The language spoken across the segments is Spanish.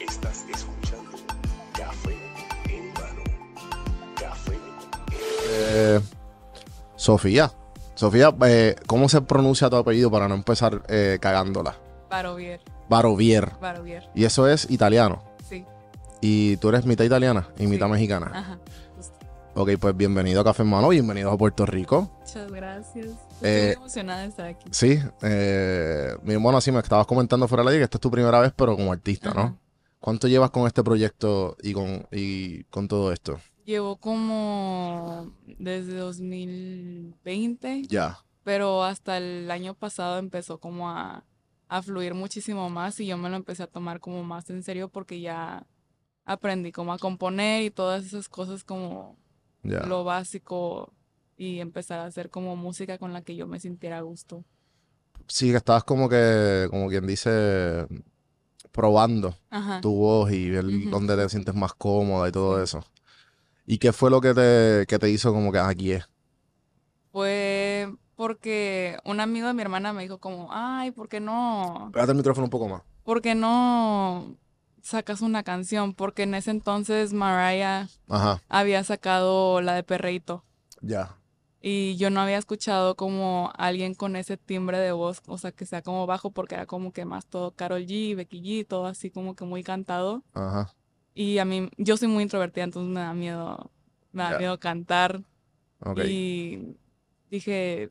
Estás escuchando Café en mano. Café Eh, Sofía. Sofía, eh, ¿cómo se pronuncia tu apellido para no empezar eh, cagándola? Barovier, Barovier. Barovier, Y eso es italiano. sí. Y tú eres mitad italiana y mitad Sí. mexicana. Ajá. Ok, pues bienvenido a Café en Mano, bienvenido a Puerto Rico. Muchas gracias. Estoy Eh, emocionada de estar aquí. Sí, eh, bueno, así me estabas comentando fuera de la ley que esta es tu primera vez, pero como artista, ¿no? ¿Cuánto llevas con este proyecto y con, y con todo esto? Llevo como desde 2020, Ya, pero hasta el año pasado empezó como a, a fluir muchísimo más y yo me lo empecé a tomar como más en serio porque ya aprendí como a componer y todas esas cosas como lo básico y empezar a hacer como música con la que yo me sintiera a gusto. Sí, que estabas como que, como quien dice, probando Ajá. tu voz y ver dónde te sientes más cómoda y todo eso. ¿Y qué fue lo que te, que te hizo como que "Ah, aquí es? Fue porque un amigo de mi hermana me dijo como, ay, ¿por qué no? Pégate el micrófono un poco más. ¿Por qué no sacas una canción? Porque en ese entonces Mariah Ajá, había sacado la de Perreíto ya. y yo no había escuchado como alguien con ese timbre de voz, o sea, que sea como bajo porque era como que más todo Karol G, Becky G, todo así como que muy cantado. Ajá. Y a mí, yo soy muy introvertida, entonces me da miedo, me da miedo cantar. Y dije,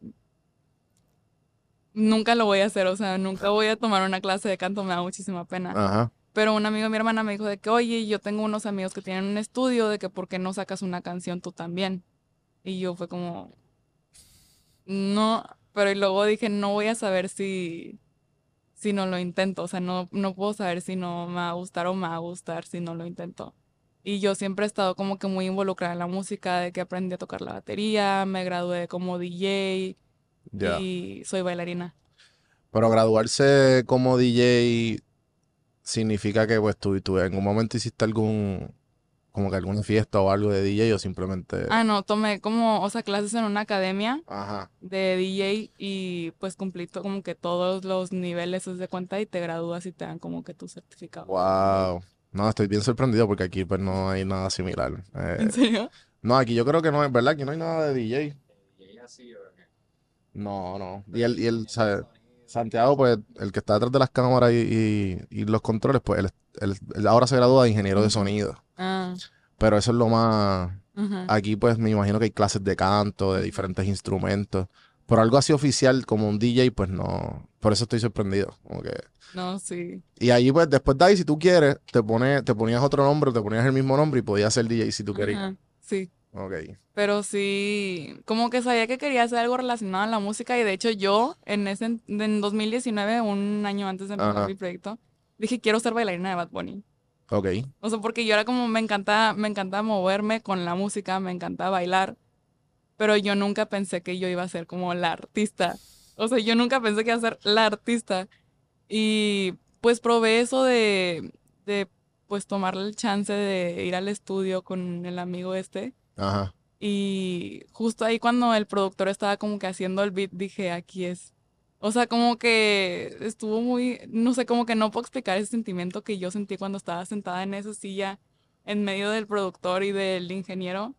nunca lo voy a hacer, o sea, nunca voy a tomar una clase de canto, me da muchísima pena. Ajá. Pero un amigo de mi hermana me dijo de que, oye, yo tengo unos amigos que tienen un estudio, de que por qué no sacas una canción tú también. Y yo fue como, no, pero y luego dije, no voy a saber si, si no lo intento, o sea, no, no puedo saber si no me va a gustar o me va a gustar si no lo intento. Y yo siempre he estado como que muy involucrada en la música, de que aprendí a tocar la batería, me gradué como DJ Ya. y soy bailarina. Pero graduarse como DJ significa que pues tú, tú en algún momento hiciste algún, como que alguna fiesta o algo de DJ o simplemente... Ah, no, tomé como, o sea, clases en una academia Ajá. de DJ y pues cumplí como que todos los niveles de cuenta y te gradúas y te dan como que tu certificado. Wow. No, estoy bien sorprendido porque aquí pues no hay nada similar. Eh, ¿En serio? no, aquí yo creo que no es verdad, aquí no hay nada de DJ. No, no. Y el, y el, ¿sabes? Santiago, pues, el que está detrás de las cámaras y, y- y los controles, pues, él, él- él ahora se gradúa de ingeniero de sonido. Ah, Pero eso es lo más... Aquí, pues, me imagino que hay clases de canto, de diferentes instrumentos. Pero algo así oficial como un DJ, pues, no. Por eso estoy sorprendido. Como que... No, sí. Y ahí, pues, después de ahí, si tú quieres, te pones, te ponías otro nombre, te ponías el mismo nombre y podías ser DJ si tú querías. Sí. Ok. Pero sí, como que sabía que quería hacer algo relacionado a la música y de hecho yo en ese en 2019, un año antes de empezar Ajá. mi proyecto, dije quiero ser bailarina de Bad Bunny. Ok. O sea, porque yo era como me encanta, me encanta moverme con la música, me encanta bailar, pero yo nunca pensé que yo iba a ser como la artista. O sea, yo nunca pensé que iba a ser la artista. Y pues probé eso de, de pues tomar el chance de ir al estudio con el amigo este. Ajá. Y justo ahí cuando el productor estaba como que haciendo el beat, dije, aquí es. O sea, como que estuvo muy, no sé, como que no puedo explicar ese sentimiento que yo sentí cuando estaba sentada en esa silla en medio del productor y del ingeniero.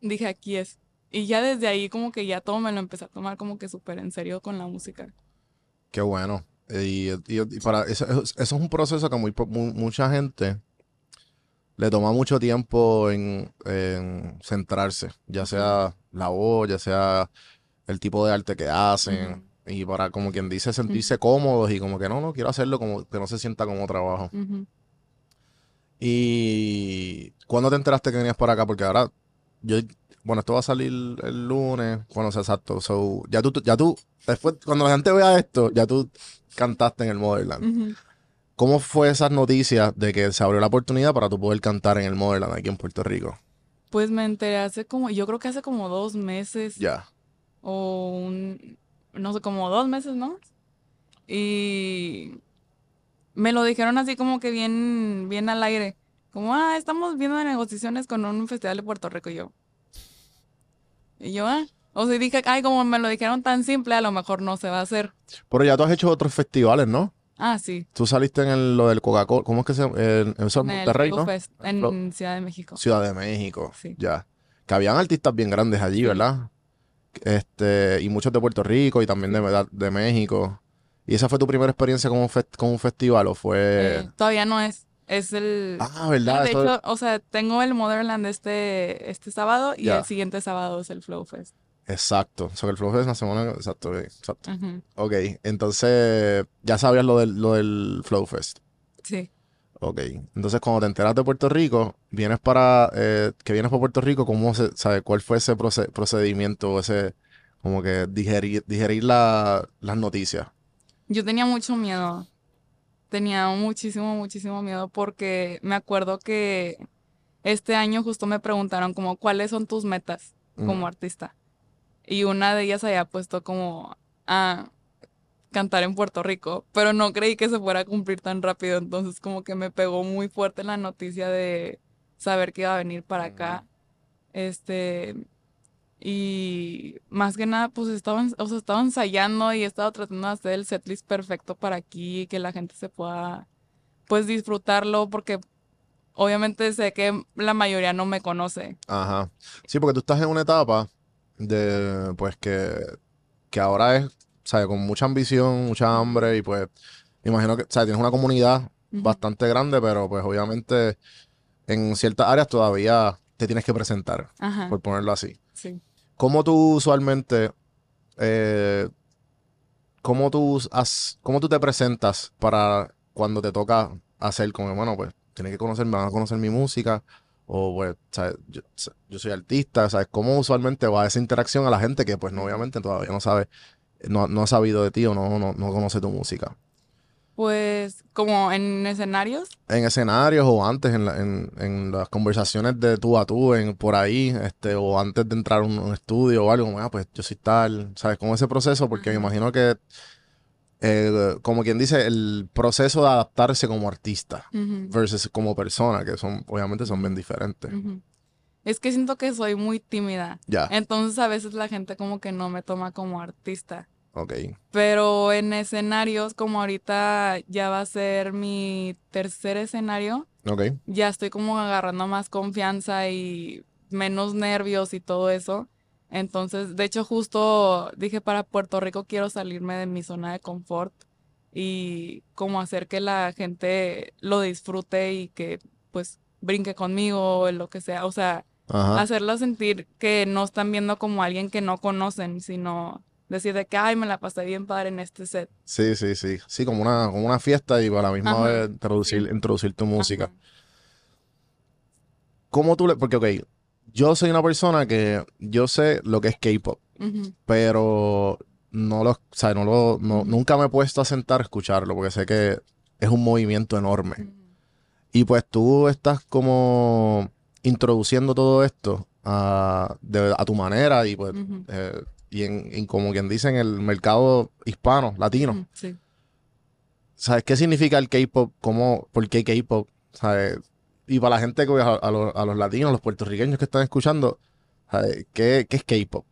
Dije, aquí es. Y ya desde ahí como que ya todo me lo empecé a tomar como que súper en serio con la música. Qué bueno. Y, y- y para eso, eso- es un proceso que muy, po- mu- mucha gente le toma mucho tiempo en, en centrarse, ya sea la voz, ya sea el tipo de arte que hacen, y para, como quien dice, sentirse cómodos y como que no, no, quiero hacerlo como que no se sienta como trabajo. Y ¿cuándo te enteraste que venías para acá? Porque ahora, yo, bueno, esto va a salir el lunes, bueno, o sea, exacto. So, ya tú, ya tú, después, cuando la gente vea esto, ya tú cantaste en el Motherland. ¿Cómo fue esas noticias de que se abrió la oportunidad para tú poder cantar en el Motherland aquí en Puerto Rico? Pues me enteré hace como, yo creo que hace como dos meses. Ya. o un, no sé, como dos meses, ¿no? Y me lo dijeron así como que bien, bien al aire. Como, ah, estamos viendo negociaciones con un festival de Puerto Rico y yo. Y yo, ah. O sea, dije, ay, como me lo dijeron tan simple, a lo mejor no se va a hacer. Pero ya tú has hecho otros festivales, ¿no? Ah, sí. Tú saliste en el- lo del Coca-Cola. ¿Cómo es que se llama? En, el Monterrey, ¿no? Fest, en Ciudad de México. Ciudad de México. Sí. Ya. Que habían artistas bien grandes allí. ¿verdad? Este, y muchos de Puerto Rico y también de, de, México. ¿Y esa fue tu primera experiencia con un, fest- con un festival o fue...? Eh, todavía no es. Es el. ah, ¿verdad? de Eso- hecho, o sea, tengo el Motherland este, este sábado y el siguiente sábado es el Flow Fest. Exacto. O sea, que el Flow Fest es la semana... Exacto, exacto. Ujú, Ok, entonces ya sabías lo del, lo del Flow Fest. Sí. Ok, entonces cuando te enteras de Puerto Rico, vienes para, eh, que vienes para Puerto Rico, ¿cómo se, sabe, cuál fue ese proce- procedimiento, ese, como que digerir, digerir la- las noticias? Yo tenía mucho miedo. Tenía muchísimo, muchísimo miedo porque me acuerdo que este año justo me preguntaron como cuáles son tus metas como Mm. artista. Y una de ellas había puesto como a cantar en Puerto Rico, pero no creí que se fuera a cumplir tan rápido, entonces como que me pegó muy fuerte la noticia de saber que iba a venir para acá. Este, y más que nada, pues estaba, o sea, estaba ensayando y estaba tratando de hacer el setlist perfecto para aquí, que la gente se pueda, pues, disfrutarlo, porque obviamente sé que la mayoría no me conoce. Ajá. Sí, porque tú estás en una etapa de, pues, que, que ahora es, ¿sabes? Con mucha ambición, mucha hambre y pues, me imagino que, ¿sabes? Tienes una comunidad bastante grande, pero pues obviamente en ciertas áreas todavía te tienes que presentar, Ajá, por ponerlo así. sí. ¿Cómo tú usualmente, eh, cómo tú has- cómo tú te presentas para cuando te toca hacer como, bueno, pues, tienes que conocer, me van a conocer mi música, o pues, ¿sabes? Yo, yo soy artista, ¿sabes? ¿Cómo usualmente va esa interacción a la gente que, pues, no, obviamente todavía no sabe, no, no ha sabido de ti o no, no, no conoce tu música? Pues, como en escenarios, En escenarios o antes, en, la- en, en las conversaciones de tú a tú, en, por ahí, este, o antes de entrar a un, un estudio o algo, como, ah, pues yo soy tal, ¿sabes? Como ese proceso, porque me Ajá. imagino que, eh, como quien dice, el proceso de adaptarse como artista versus como persona, que son, obviamente son bien diferentes. Es que siento que soy muy tímida. Ya, Entonces a veces la gente como que no me toma como artista. ok. Pero en escenarios, como ahorita ya va a ser mi tercer escenario, Ok, ya estoy como agarrando más confianza y menos nervios y todo eso. Entonces, de hecho, justo dije para Puerto Rico quiero salirme de mi zona de confort y como hacer que la gente lo disfrute y que pues brinque conmigo o lo que sea. O sea, ajá. hacerla sentir que no están viendo como alguien que no conocen, sino decir de que, ay, me la pasé bien padre en este set. Sí, sí, sí. Sí, como una, como una fiesta y para la misma Ajá, vez introducir, introducir tu música. Ajá. ¿Cómo tú le...? Porque, ok, yo soy una persona que yo sé lo que es K-pop. Pero no lo, o sea, no lo, no- nunca me he puesto a sentar a escucharlo porque sé que es un movimiento enorme. Y pues tú estás como introduciendo todo esto a, de- a tu manera y pues, eh, y en, en como quien dice en el mercado hispano, latino. Sí. ¿Sabes qué significa el K-pop? ¿Cómo, ¿Por qué K-pop? ¿Sabes? Y para la gente, que a, a los, a los latinos, los puertorriqueños que están escuchando. ¿Qué, qué es K-pop?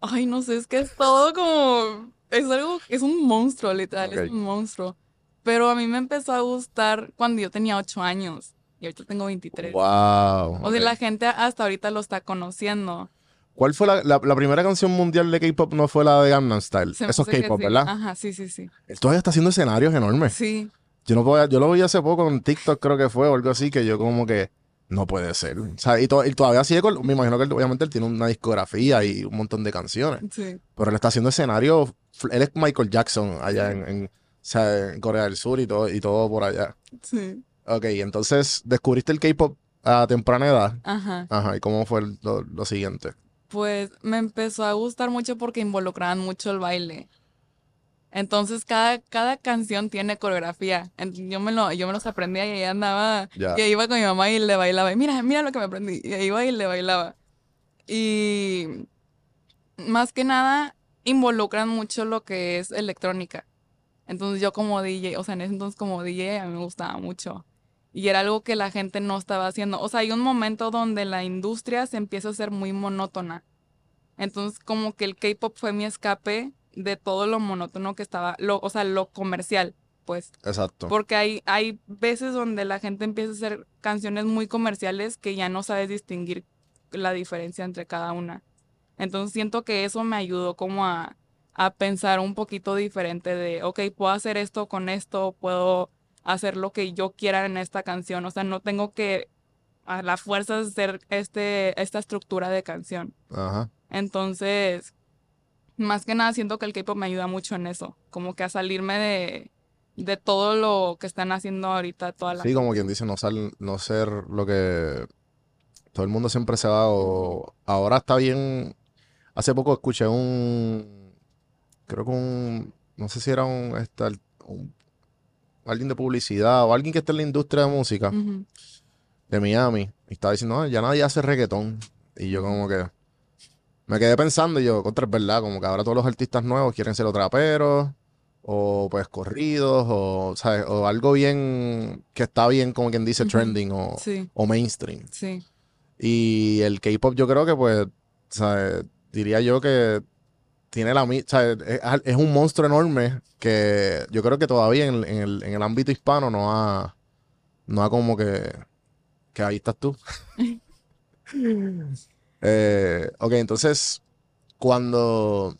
Ay, no sé, es que es todo como. Es algo. Es un monstruo, literal, Ok. es un monstruo. Pero a mí me empezó a gustar cuando yo tenía 8 años. Y ahorita tengo 23. Wow. O sea, la gente hasta ahorita lo está conociendo. ¿Cuál fue la, la- la primera canción mundial de K-pop? No fue la de Gangnam Style. Eso es K-pop, sí. ¿verdad? Ajá, sí, sí, sí. Él todavía está haciendo escenarios enormes. Sí. Yo no puedo, yo lo vi hace poco en TikTok, creo que fue, o algo así, que yo como que no puede ser. O sea, y, to- y todavía sigue con, me imagino que él, obviamente él tiene una discografía y un montón de canciones. Sí. Pero él está haciendo escenarios. Él es Michael Jackson allá en, en, o sea, en Corea del Sur y todo, y todo por allá. Sí. Ok, entonces descubriste el K-pop a temprana edad. Aja. Ajá, ¿y cómo fue el- lo, lo siguiente? Pues me empezó a gustar mucho porque involucraban mucho el baile. Entonces cada, cada canción tiene coreografía. Yo me lo, yo me los aprendía y ahí andaba, Ya. y iba con mi mamá y le bailaba. Y mira, mira lo que me aprendí. Y iba y le bailaba. Y más que nada involucran mucho lo que es electrónica. Entonces yo como DJ, o sea, en ese entonces como DJ a mí me gustaba mucho. Y era algo que la gente no estaba haciendo. O sea, hay un momento donde la industria se empieza a ser muy monótona. Entonces, como que el K-pop fue mi escape de todo lo monótono que estaba, lo, o sea, lo comercial, pues. Exacto. Porque hay, hay veces donde la gente empieza a hacer canciones muy comerciales que ya no sabes distinguir la diferencia entre cada una. Entonces siento que eso me ayudó como a, a pensar un poquito diferente de, ok, puedo hacer esto con esto, puedo hacer lo que yo quiera en esta canción. O sea, no tengo que a la fuerza hacer este, esta estructura de canción. Ajá. Entonces, más que nada siento que el K-pop me ayuda mucho en eso, como que a salirme de, de todo lo que están haciendo ahorita toda la Sí, como quien dice, no, sal- no ser lo que todo el mundo siempre se va o ahora está bien. Hace poco escuché un, creo que un, no sé si era un, este, un- alguien de publicidad o alguien que esté en la industria de música de Miami y estaba diciendo, "No, ya nadie hace reggaetón. Y yo como que me quedé pensando y yo, contra es verdad, como que ahora todos los artistas nuevos quieren ser o traperos o pues corridos o, ¿sabes? O algo bien que está bien, como quien dice, trending o, Sí, o mainstream. sí, Y el K-pop yo creo que pues, ¿sabes? Diría yo que tiene la ¿sabes? Es, es un monstruo enorme que yo creo que todavía en, en el, en el ámbito hispano no ha, no ha como que, que ahí estás tú. Eh, ok, entonces, cuando,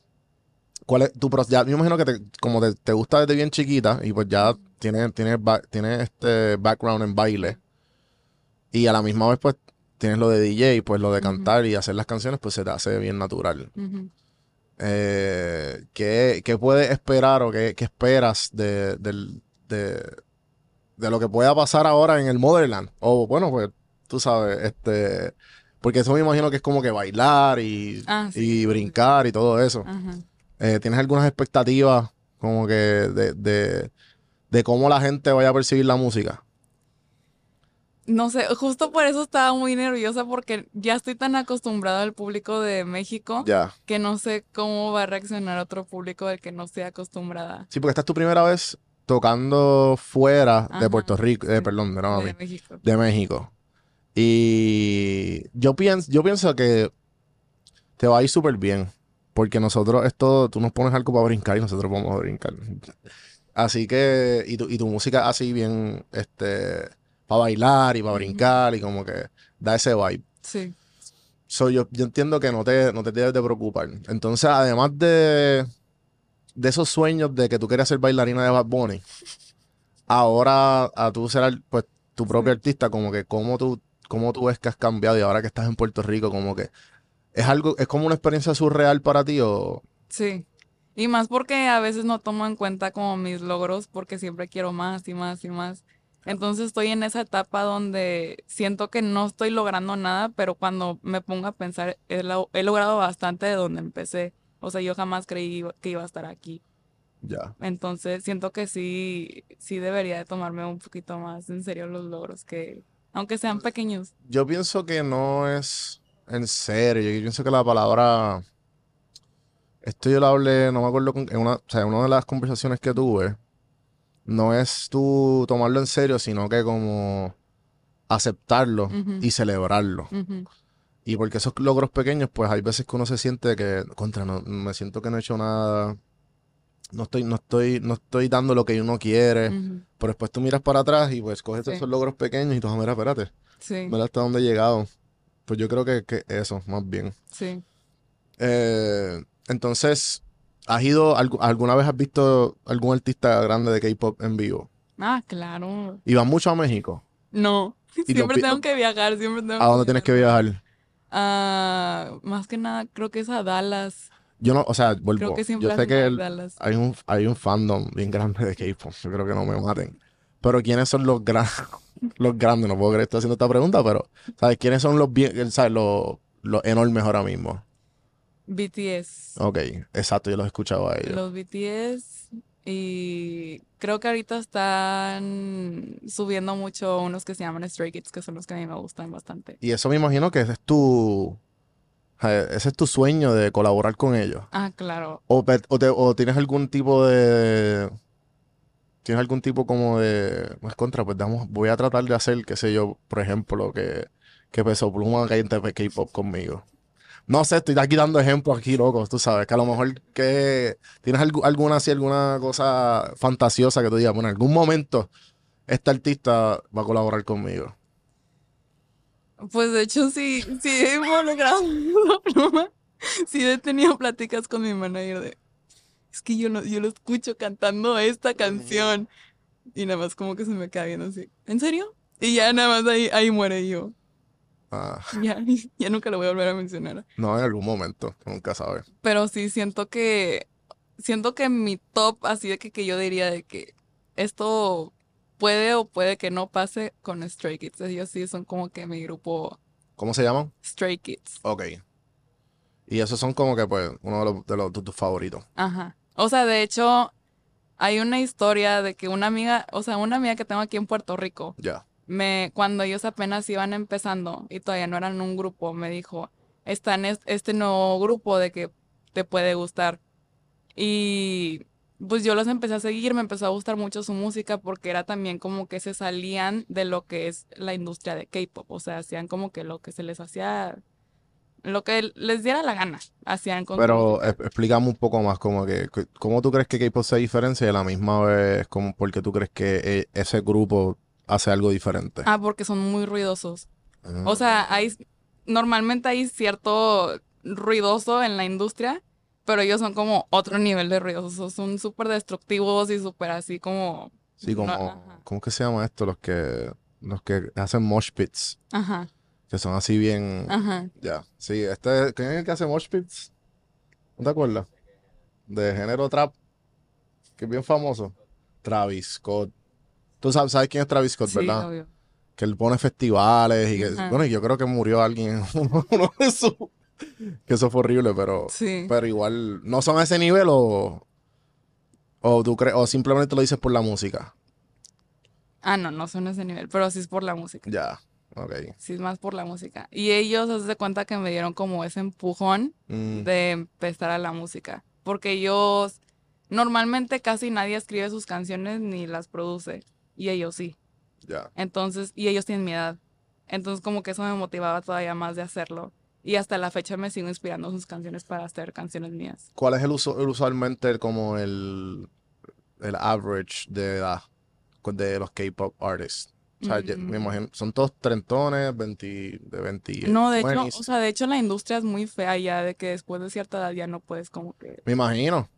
¿cuál es tu proceso? Ya me imagino que te, como te, te gusta desde bien chiquita y pues ya tienes, tienes, tienes este background en baile y a la misma vez pues tienes lo de DJ, pues lo de cantar y hacer las canciones pues se te hace bien natural. Eh, ¿qué, qué puedes esperar o qué, qué esperas de, del- de, de lo que pueda pasar ahora en el Motherland? O bueno, pues tú sabes, este, porque eso me imagino que es como que bailar y, Ah, sí. y brincar y todo eso. Eh, ¿tienes algunas expectativas como que de, de, de cómo la gente vaya a percibir la música? No sé, justo por eso estaba muy nerviosa porque ya estoy tan acostumbrada al público de México Ya. que no sé cómo va a reaccionar otro público del que no estoy acostumbrada. Sí, porque esta es tu primera vez tocando fuera de. Puerto Rico, eh, perdón, de mí. de México. de México. Y yo pienso, yo pienso que te va a ir súper bien. Porque nosotros, esto, tú nos pones algo para brincar y nosotros vamos a brincar. Así que, y tu, y tu música así bien, este, para bailar y para brincar y como que da ese vibe. Sí. So, yo, yo entiendo que no te, no te debes de preocupar. Entonces, además de, de esos sueños de que tú querías ser bailarina de Bad Bunny, ahora a tú ser pues, tu propio artista, como que cómo tú, cómo tú ves que has cambiado y ahora que estás en Puerto Rico, como que es algo, es como una experiencia surreal para ti o... Sí. Y más porque a veces no tomo en cuenta como mis logros porque siempre quiero más y más y más. Entonces estoy en esa etapa donde siento que no estoy logrando nada, pero cuando me pongo a pensar, he, lo- he logrado bastante de donde empecé. O sea, yo jamás creí que iba a estar aquí. Ya. Entonces siento que sí, sí debería de tomarme un poquito más en serio los logros que, aunque sean pequeños. Yo pienso que no es en serio. Yo pienso que la palabra. Esto yo lo hablé, no me acuerdo, con- en una, o sea, en una de las conversaciones que tuve. No es tú tomarlo en serio, sino que como aceptarlo y celebrarlo. Y porque esos logros pequeños, pues hay veces que uno se siente que, contra, no, me siento que no he hecho nada. No estoy, no estoy, no estoy dando lo que uno quiere. Pero después tú miras para atrás y pues coges Sí. esos logros pequeños y tú, "Ah, mira, espérate. Sí, Mira hasta dónde he llegado. Pues yo creo que, que eso, más bien. sí. Eh, entonces, ¿has ido, algu- alguna vez has visto algún artista grande de K-pop en vivo? Ah, claro. Y vas mucho a México. No, Y siempre tengo que viajar, siempre tengo ¿A dónde tienes que viajar? Ah, más que nada, creo que es a Dallas. Yo no, o sea, vuelvo. Yo sé que el- hay un, hay un fandom bien grande de K-pop. Yo creo que no me maten. Pero ¿quiénes son los grandes? Los grandes, no puedo creer que estoy haciendo esta pregunta, pero ¿sabes quiénes son los bien, sabes, los, los enormes ahora mismo? BTS. Ok, exacto, yo los he escuchado a ellos. Los BTS. Y creo que ahorita están subiendo mucho unos que se llaman Stray Kids, que son los que a mí me gustan bastante. Y eso me imagino que ese es tu, ese es tu sueño de colaborar con ellos. Ah, claro. O, te- o tienes algún tipo de, ¿Tienes algún tipo como de... Pues contra, pues damos, voy a tratar de hacer, qué sé yo, por ejemplo, que, que Peso Pluma cante K-pop conmigo. No sé, estoy aquí dando ejemplos aquí, locos, tú sabes, que a lo mejor que tienes algu- alguna así, alguna cosa fantasiosa que tú digas, bueno, en algún momento este artista va a colaborar conmigo. Pues de hecho sí, sí he involucrado a Pluma. Sí he tenido pláticas con mi manager de, es que yo lo, yo lo escucho cantando esta canción. Y nada más como que se me queda viendo así, ¿en serio? Y ya nada más ahí, ahí muere yo. Ah, Ya, ya nunca lo voy a volver a mencionar. no, en algún momento, nunca sabes. Pero sí siento que, siento que mi top, así de que, que yo diría de que esto puede o puede que no pase con Stray Kids. Ellos sí son como que mi grupo ¿Cómo se llaman? Stray Kids. Ok. Y esos son como que, pues, uno de los, de los- de tus favoritos. Ajá. O sea, de hecho, hay una historia de que una amiga, o sea, una amiga que tengo aquí en Puerto Rico, Ya. me, cuando ellos apenas iban empezando y todavía no eran un grupo, me dijo, está en es- este nuevo grupo de que te puede gustar. Y pues yo los empecé a seguir, me empezó a gustar mucho su música porque era también como que se salían de lo que es la industria de K-pop, o sea, hacían como que lo que se les hacía, lo que les diera la gana, hacían con Pero eh, explícame un poco más, como que, ¿cómo tú crees que K-pop se diferencia y a la misma vez, como porque tú crees que eh, ese grupo hace algo diferente? Ah, porque son muy ruidosos. Ah. O sea, hay normalmente hay cierto ruidoso en la industria, pero ellos son como otro nivel de ruidosos. Son súper destructivos y súper así como. Sí, como, no. ¿cómo que se llama esto? Los que, los que hacen mosh pits, Ajá, que son así bien, ajá. ya. Sí, este, ¿quién es el que hace mosh pits? ¿No te acuerdas? De género trap, que es bien famoso. Travis Scott. Tú sabes, sabes quién es Travis Scott, Sí, ¿verdad? obvio. que él pone festivales y que, Ajá. bueno, y yo creo que murió alguien en uno, uno de esos, que eso fue horrible, pero, Sí. pero igual, ¿no son a ese nivel o, o tú crees, o simplemente lo dices por la música? Ah, no, no son ese nivel, pero sí es por la música. Ya, ok. Sí es más por la música. Y ellos, haz de cuenta que me dieron como ese empujón Mm, de empezar a la música. Porque ellos, normalmente casi nadie escribe sus canciones ni las produce. Y ellos sí. ya. Entonces, y ellos tienen mi edad. Entonces, como que eso me motivaba todavía más de hacerlo. Y hasta la fecha me sigo inspirando sus canciones para hacer canciones mías. ¿Cuál es el uso, el usualmente como el, el average de edad de los K-pop artists? O sea, ya- me Mm. imagino, son todos trentones, 20, de 20, No, de hecho, 20s. o sea, de hecho la industria es muy fea ya, de que después de cierta edad ya no puedes como que... me imagino,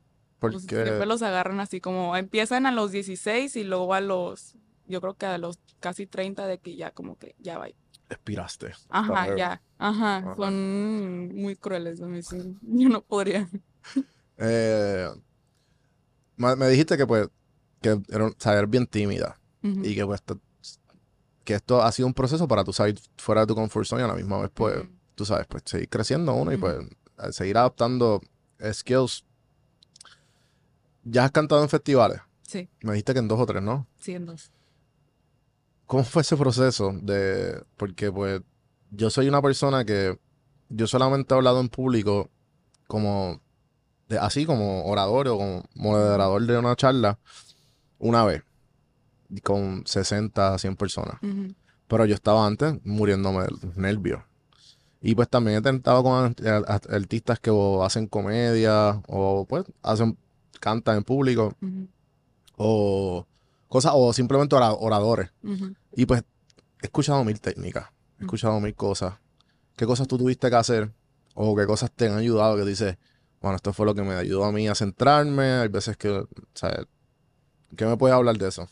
pues, porque siempre los agarran así como, empiezan a los 16 y luego a los, yo creo que a los casi 30 de que ya como que ya va. Expiraste. Ajá, ya, ajá, Ajá. son muy crueles a mí, sí. Yo no podría. Eh, me, dijiste que pues que era, sea, eres bien tímida y que pues esto, que esto ha sido un proceso para tú salir fuera de tu comfort zone y a la misma vez pues tú sabes pues seguir creciendo uno y pues seguir adaptando skills. Ya has cantado en festivales. Sí, Me dijiste que en dos o tres, ¿no? sí, en dos. ¿Cómo fue ese proceso de porque pues yo soy una persona que yo solamente he hablado en público como de- así como orador o como moderador de una charla una vez con 60, 100 personas. Pero yo estaba antes muriéndome de nervios. Y pues también he tentado con art- art- artistas que o hacen comedia o pues hacen cantan en público o cosas o simplemente ora- oradores. Y pues he escuchado mil técnicas, he escuchado mil cosas. ¿Qué cosas tú tuviste que hacer? O qué cosas te han ayudado que dices, bueno, esto fue lo que me ayudó a mí a centrarme. Hay veces que, o sea, ¿qué me puedes hablar de eso?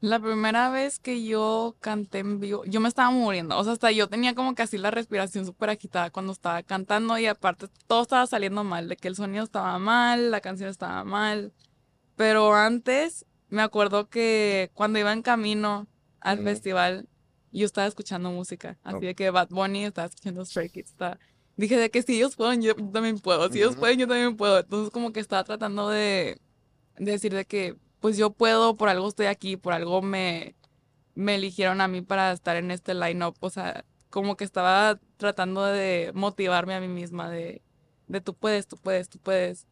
La primera vez que yo canté en vivo, yo me estaba muriendo. O sea, hasta yo tenía como que así la respiración súper agitada cuando estaba cantando y aparte todo estaba saliendo mal, de que el sonido estaba mal, la canción estaba mal. Pero antes me acuerdo que cuando iba en camino al festival, yo estaba escuchando música. Así de que Bad Bunny estaba escuchando Stray Kids. estaba- Dije de que si ellos pueden, yo también puedo. Si ellos pueden, yo también puedo. Entonces como que estaba tratando de, de decir de que pues yo puedo, por algo estoy aquí, por algo me, me eligieron a mí para estar en este line-up. O sea, como que estaba tratando de motivarme a mí misma de, de tú puedes, tú puedes, tú puedes.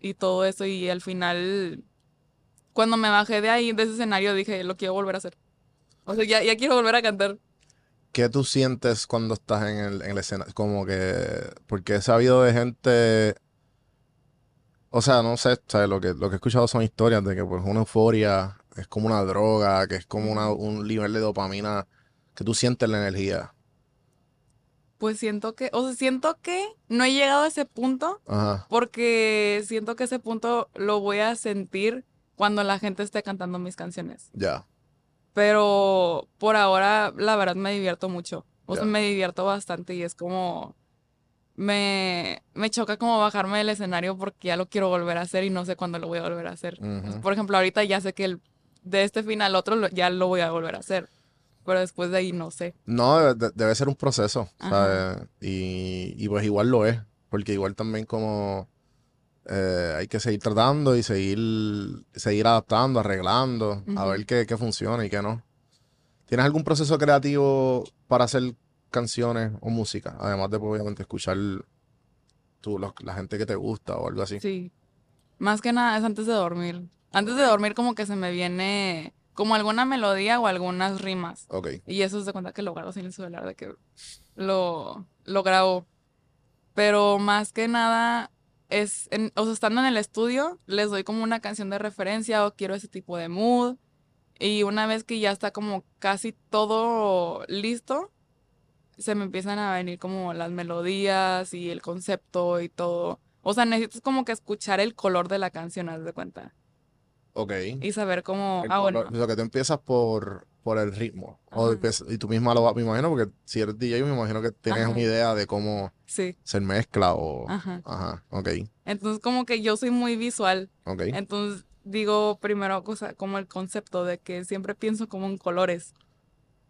Y todo eso. Y al final, cuando me bajé de ahí, de ese escenario, dije, lo quiero volver a hacer. O sea, ya, ya quiero volver a cantar. ¿Qué tú sientes cuando estás en el, en la escena? Como que, porque he sabido de gente, o sea, no sé, ¿sabes? Lo que, lo que he escuchado son historias de que pues una euforia es como una droga, que es como una, un nivel de dopamina que tú sientes la energía. Pues siento que, o sea, siento que no he llegado a ese punto Ajá, porque siento que ese punto lo voy a sentir cuando la gente esté cantando mis canciones. ya, Pero por ahora, la verdad, me divierto mucho. O sea, me divierto bastante y es como... Me, me choca como bajarme del escenario porque ya lo quiero volver a hacer y no sé cuándo lo voy a volver a hacer. Por ejemplo, ahorita ya sé que el- de este fin al otro lo- ya lo voy a volver a hacer. Pero después de ahí no sé. No, de- de- debe ser un proceso. Y, y pues igual lo es, porque igual también como eh, hay que seguir tratando y seguir, seguir adaptando, arreglando, a ver qué, qué funciona y qué no. ¿Tienes algún proceso creativo para hacer canciones o música? Además de, pues, obviamente, escuchar tú, los- la gente que te gusta o algo así. Sí. Más que nada es antes de dormir. Antes de dormir como que se me viene como alguna melodía o algunas rimas. Ok, Y eso se cuenta que lo grabo sin el celular, de que lo, lo grabo. Pero más que nada es, en- o sea, estando en el estudio, les doy como una canción de referencia o quiero ese tipo de mood. Y una vez que ya está como casi todo listo, se me empiezan a venir como las melodías y el concepto y todo. O sea, necesitas como que escuchar el color de la canción, haz de cuenta. ok. Y saber cómo, El ah, bueno, color- o sea, que tú empiezas por, por el ritmo. O empiezas- y tú misma lo vas, me imagino, porque si eres DJ, me imagino que tienes Ajá. una idea de cómo sí, se mezcla o... ajá. Ajá, ok, Entonces como que yo soy muy visual. ok. Entonces digo primero cosa como el concepto de que siempre pienso como en colores.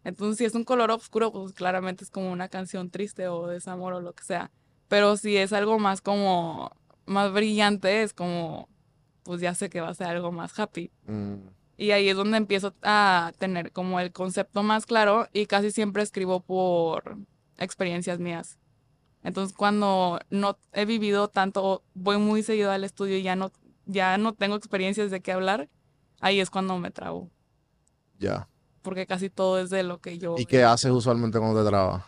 Entonces si es un color oscuro, pues claramente es como una canción triste o desamor o lo que sea. Pero si es algo más como más brillante, es como pues ya sé que va a ser algo más happy. Mm, Y ahí es donde empiezo a tener como el concepto más claro y casi siempre escribo por experiencias mías. Entonces cuando no he vivido tanto, voy muy seguido al estudio y ya no, ya no tengo experiencias de qué hablar, ahí es cuando me trabo, ya. porque casi todo es de lo que yo... ¿Y qué haces usualmente cuando te trabas?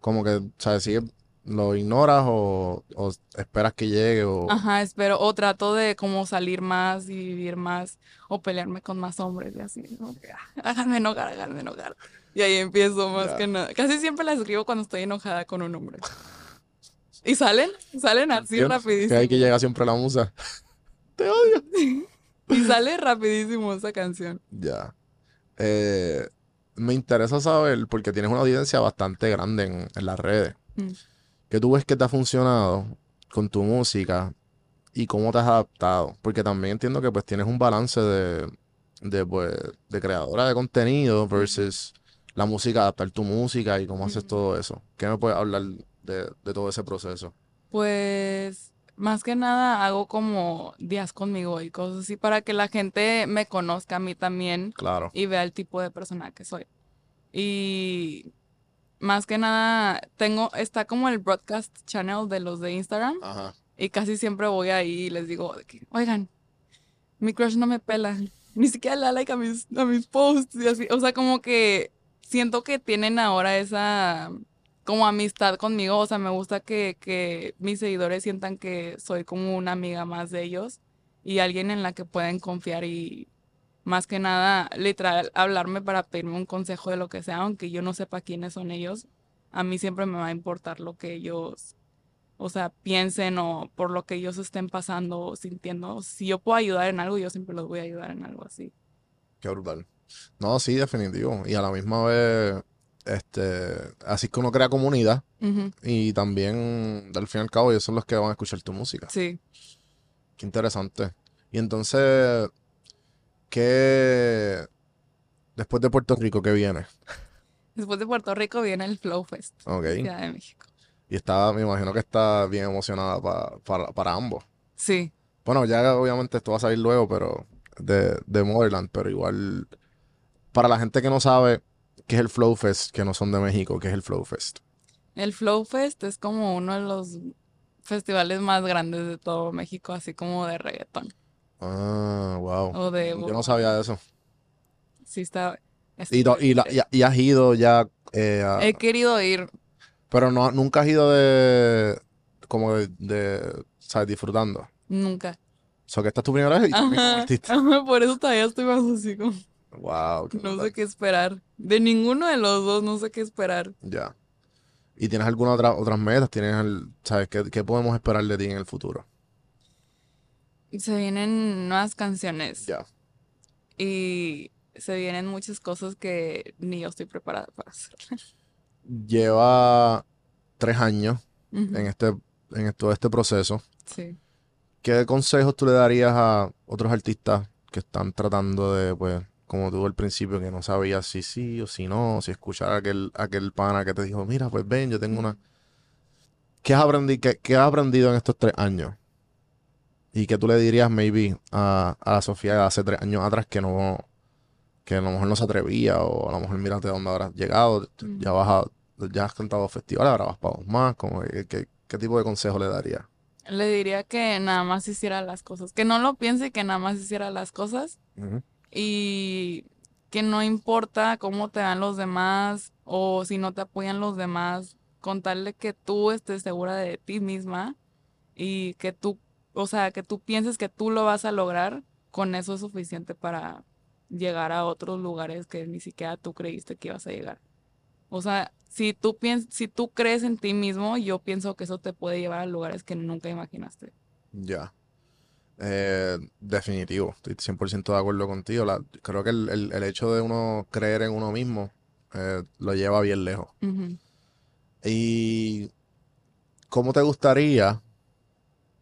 Como que, ¿sabes? ¿Sigue, lo ignoras o, o esperas que llegue o... Ajá, espero, o trato de como salir más y vivir más, o pelearme con más hombres y así, que, "Ah, háganme enojar, háganme enojar. Y ahí empiezo más que nada. Casi siempre las escribo cuando estoy enojada con un hombre. Y salen, salen así ¿Entiendes? Que rapidísimo. hay que llega siempre la musa. Te odio. Y sale rapidísimo esa canción. Ya. Eh, me interesa saber, porque tienes una audiencia bastante grande en, en las redes, Mm. Que tú ves que te ha funcionado con tu música y cómo te has adaptado. Porque también entiendo que pues tienes un balance de, de, pues, de creadora de contenido versus la música, adaptar tu música y cómo haces todo eso. ¿Qué me puedes hablar de, de todo ese proceso? Pues más que nada hago como días conmigo y cosas así para que la gente me conozca a mí también Claro. y vea el tipo de persona que soy. Y más que nada tengo, está como el broadcast channel de los de Instagram Ajá. y casi siempre voy ahí y les digo oigan, mi crush no me pela, ni siquiera le da like a mis, a mis posts y así. O sea, como que siento que tienen ahora esa como amistad conmigo. O sea, me gusta que, que mis seguidores sientan que soy como una amiga más de ellos y alguien en la que pueden confiar y más que nada, literal, hablarme para pedirme un consejo de lo que sea, aunque yo no sepa quiénes son ellos. A mí siempre me va a importar lo que ellos o sea, piensen o por lo que ellos estén pasando o sintiendo. Si yo puedo ayudar en algo, yo siempre los voy a ayudar en algo así. Qué brutal. No, sí, definitivo. Y a la misma vez, este, así es que uno crea comunidad Ujú, y también, al fin y al cabo, ellos son los que van a escuchar tu música. Sí. Qué interesante. Y entonces, ¿qué después de Puerto Rico, qué viene? Después de Puerto Rico viene el Flow Fest, Ok. Ciudad de México. Y está, me imagino que está bien emocionada pa- para, para ambos. Sí. Bueno, ya obviamente esto va a salir luego, pero de, de Motherland, pero igual, para la gente que no sabe qué es el Flow Fest, que no son de México, qué es el Flow Fest. El Flow Fest es como uno de los festivales más grandes de todo México, así como de reggaetón. Ah, wow. O de... Yo no sabía de eso. Sí, está... está Y, to- y, la- y- y has ido ya, eh, a- He querido ir. pero no, nunca has ido de, como de, de, ¿sabes? Disfrutando. Nunca. O sea, que esta es tu primera vez y Ajá, ajá, por eso todavía estoy más así como... Wow, No sé qué esperar. De ninguno de los dos no sé qué esperar. Ya. ¿Y tienes alguna otra, otras metas? ¿Tienes, el- sabes, qué, qué podemos esperar de ti en el futuro? Se vienen nuevas canciones Ya. y se vienen muchas cosas que ni yo estoy preparada para hacer. Lleva tres años en este, en todo este proceso. Sí. ¿Qué consejos tú le darías a otros artistas que están tratando de, pues, como tú al principio, que no sabías si sí o si no, si escuchar a aquel, aquel pana que te dijo, mira, pues ven, yo tengo una... ¿Qué has aprendido, qué, qué has aprendido en estos tres años? Y que tú le dirías, maybe, a, a la Sofía de hace tres años atrás que no, que a lo mejor no se atrevía, o a lo mejor mírate dónde habrás llegado, Mm. ya vas a, ya has cantado festivales, ahora vas para dos más, como, que- que- ¿qué tipo de consejo le darías? Le diría que nada más hiciera las cosas. Que no lo piense que nada más hiciera las cosas. Ujú. Y que no importa cómo te dan los demás o si no te apoyan los demás, contarle que tú estés segura de ti misma y que tú, o sea, que tú pienses que tú lo vas a lograr, con eso es suficiente para llegar a otros lugares que ni siquiera tú creíste que ibas a llegar. O sea, si tú piens si tú crees en ti mismo, yo pienso que eso te puede llevar a lugares que nunca imaginaste. Ya. Eh, definitivo, estoy 100% de acuerdo contigo. La- creo que el, el- el hecho de uno creer en uno mismo eh, lo lleva bien lejos. ¿Y cómo te gustaría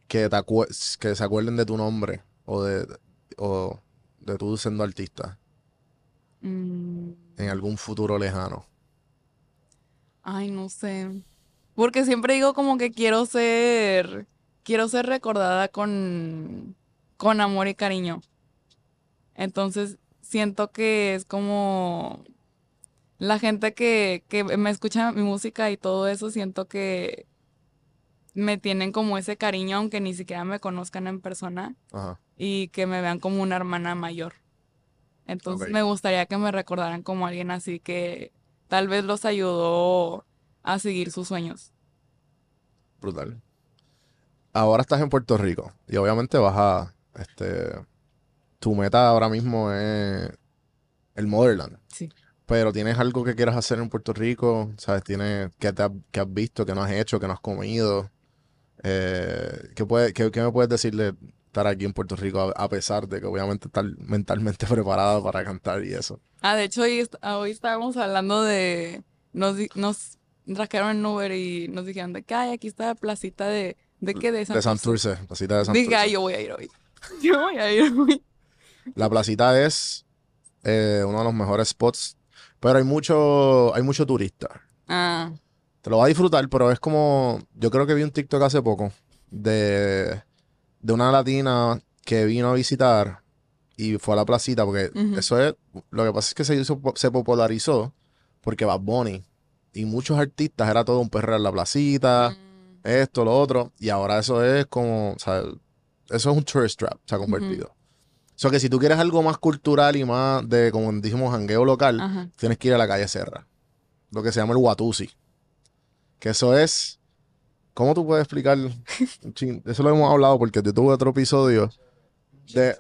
que, te acue- que se acuerden de tu nombre o de, o de tú siendo artista Mm. en algún futuro lejano? Ay, no sé. Porque siempre digo como que quiero ser, quiero ser recordada con, con amor y cariño. Entonces, siento que es como la gente que, que me escucha mi música y todo eso, siento que me tienen como ese cariño, aunque ni siquiera me conozcan en persona Ajá. y que me vean como una hermana mayor. Entonces me gustaría que me recordaran como alguien así que tal vez los ayudó a seguir sus sueños. Brutal. Ahora estás en Puerto Rico y obviamente vas a, este, tu meta ahora mismo es el Motherland. Sí. Pero tienes algo que quieras hacer en Puerto Rico, ¿sabes? Tienes, que, te has, que has visto, que no has hecho, que no has comido. Eh, ¿qué, puede- qué- qué me puedes decir de estar aquí en Puerto Rico a, a pesar de que obviamente estar mentalmente preparado para cantar y eso? Ah, de hecho hoy, hoy estábamos hablando de, nos, nos trajeron en Uber y nos dijeron de que, ay, aquí está la placita de, ¿de qué? De De Santurce, placita de Santurce. ay, yo voy a ir hoy. Yo voy a ir hoy. La placita es eh, uno de los mejores spots, pero hay mucho, hay mucho turista. Ah, Te lo vas a disfrutar, pero es como. Yo creo que vi un TikTok hace poco de, de una latina que vino a visitar y fue a la placita, porque eso es. Lo que pasa es que se, hizo, se popularizó porque Bad Bunny y muchos artistas era todo un perreo en la placita, mm, esto, lo otro, y ahora eso es como. O sea, eso es un tourist trap, se ha convertido. O sea que si tú quieres algo más cultural y más de, como dijimos, jangueo local, ajá. tienes que ir a la calle Serra. Lo que se llama el Watusi. Que eso es. ¿Cómo tú puedes explicar? Eso lo hemos hablado porque yo tuve otro episodio de.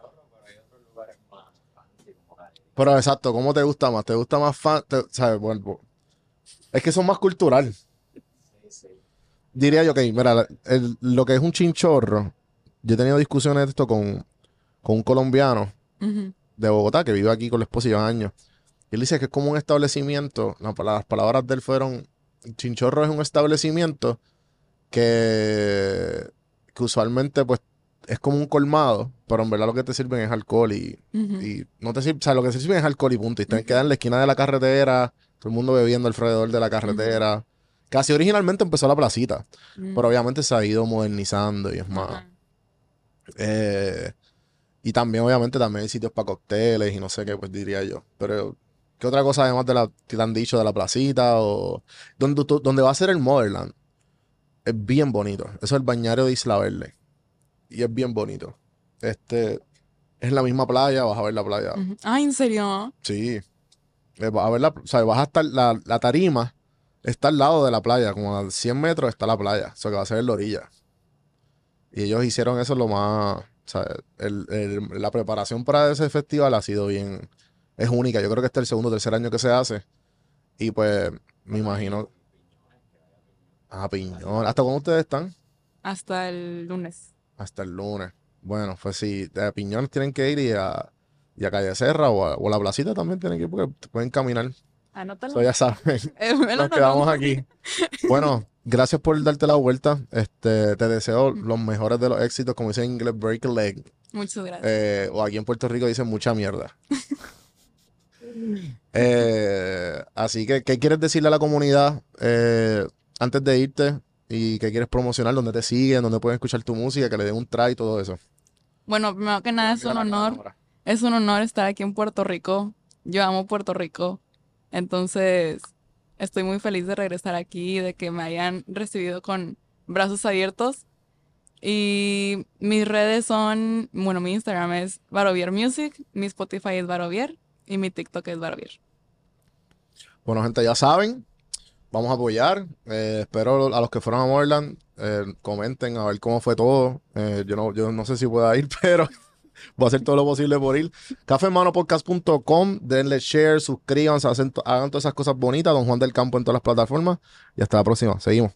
Pero exacto, ¿cómo te gusta más? ¿Te gusta más fan? te- ¿sabes? Bueno, es que son más cultural. Diría yo que, mira, el- lo que es un chinchorro, yo he tenido discusiones de esto con, con un colombiano de Bogotá que vive aquí con la esposa y llevan años. Y él dice que es como un establecimiento, no, las palabras de él fueron, Chinchorro es un establecimiento que, que usualmente pues es como un colmado, pero en verdad lo que te sirven es alcohol y, no te o sea, lo que te sirven es alcohol y punto. Y te quedan en la esquina de la carretera, todo el mundo bebiendo alrededor de la carretera. Casi originalmente empezó la placita, Mm, pero obviamente se ha ido modernizando y es más... Eh, y también, obviamente, también hay sitios para cócteles y no sé qué, pues diría yo. Pero, ¿qué otra cosa además de la que te han dicho de la placita o donde, tú- donde va a ser el Motherland? Es bien bonito. Eso es el bañario de Isla Verde. Y es bien bonito. Este, Es la misma playa, vas a ver la playa. Ujú. Ay, ¿en serio? Sí. Eh, vas a ver la, o sea, vas a estar, la, la tarima está al lado de la playa, como a 100 metros está la playa, o sea que va a ser en la orilla. Y ellos hicieron eso lo más, o sea, el- el- la preparación para ese festival ha sido bien, es única. Yo creo que este es el segundo o tercer año que se hace. Y pues, me imagino. Ah, Piñón. ¿Hasta cuándo ustedes están? Hasta el lunes. Hasta el lunes. Bueno, pues si de Piñón tienen que ir y a, y a Calle Serra o a, o a la placita también tienen que ir porque pueden caminar. Anótalo. Eso ya saben. Eh, Nos quedamos aquí. Bueno, gracias por darte la vuelta. Este, te deseo los mejores de los éxitos, como dice en inglés, break a leg. Muchas gracias. Eh, o aquí en Puerto Rico dicen mucha mierda. Eh, así que, ¿qué quieres decirle a la comunidad eh, antes de irte? ¿Y qué quieres promocionar? ¿Dónde te siguen? ¿Dónde pueden escuchar tu música? Que le den un try y todo eso. Bueno, primero que nada es un honor. Es un honor estar aquí en Puerto Rico. Yo amo Puerto Rico. Entonces, estoy muy feliz de regresar aquí, de que me hayan recibido con brazos abiertos. Y mis redes son, bueno, mi Instagram es Barovier Music, mi Spotify es Barovier y mi TikTok es Barovier. Bueno, gente, ya saben, vamos a apoyar. Eh, espero a los que fueron a Moreland eh, comenten a ver cómo fue todo. Eh, yo, no, yo no sé si pueda ir, pero voy a hacer todo lo posible por ir. Cafemanopodcast.com, denle share, suscríbanse, hacen hagan todas esas cosas bonitas. Don Juan del Campo en todas las plataformas. Y hasta la próxima. Seguimos.